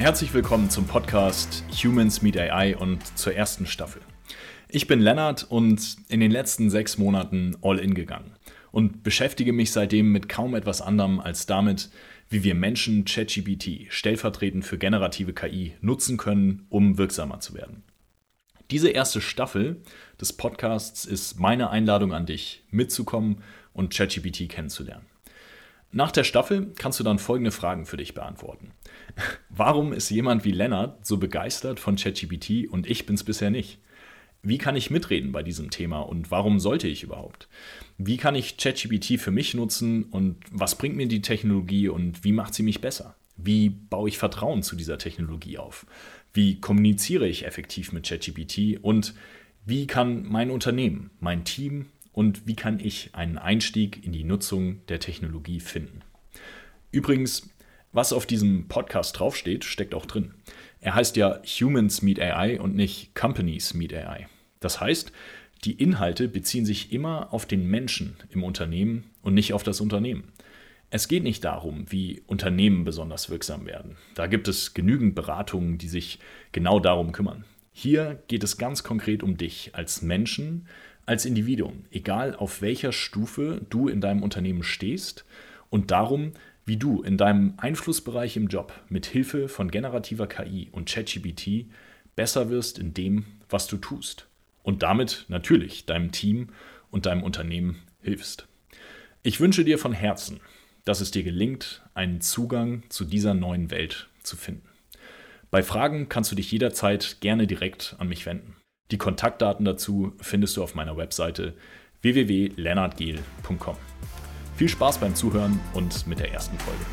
Herzlich willkommen zum Podcast Humans Meet AI und zur ersten Staffel. Ich bin Lennart und in den letzten sechs Monaten all in gegangen und beschäftige mich seitdem mit kaum etwas anderem als damit, wie wir Menschen ChatGPT stellvertretend für generative KI nutzen können, um wirksamer zu werden. Diese erste Staffel des Podcasts ist meine Einladung an dich, mitzukommen und ChatGPT kennenzulernen. Nach der Staffel kannst du dann folgende Fragen für dich beantworten. Warum ist jemand wie Lennart so begeistert von ChatGPT und ich bin es bisher nicht? Wie kann ich mitreden bei diesem Thema und warum sollte ich überhaupt? Wie kann ich ChatGPT für mich nutzen und was bringt mir die Technologie und wie macht sie mich besser? Wie baue ich Vertrauen zu dieser Technologie auf? Wie kommuniziere ich effektiv mit ChatGPT und wie kann mein Unternehmen, mein Team und wie kann ich einen Einstieg in die Nutzung der Technologie finden? Übrigens, was auf diesem Podcast draufsteht, steckt auch drin. Er heißt ja Humans Meet AI und nicht Companies Meet AI. Das heißt, die Inhalte beziehen sich immer auf den Menschen im Unternehmen und nicht auf das Unternehmen. Es geht nicht darum, wie Unternehmen besonders wirksam werden. Da gibt es genügend Beratungen, die sich genau darum kümmern. Hier geht es ganz konkret um dich als Menschen, als Individuum, egal auf welcher Stufe du in deinem Unternehmen stehst und darum, wie du in deinem Einflussbereich im Job mit Hilfe von generativer KI und ChatGPT besser wirst in dem, was du tust und damit natürlich deinem Team und deinem Unternehmen hilfst. Ich wünsche dir von Herzen, dass es dir gelingt, einen Zugang zu dieser neuen Welt zu finden. Bei Fragen kannst du dich jederzeit gerne direkt an mich wenden. Die Kontaktdaten dazu findest du auf meiner Webseite www.lennartgel.com. Viel Spaß beim Zuhören und mit der ersten Folge.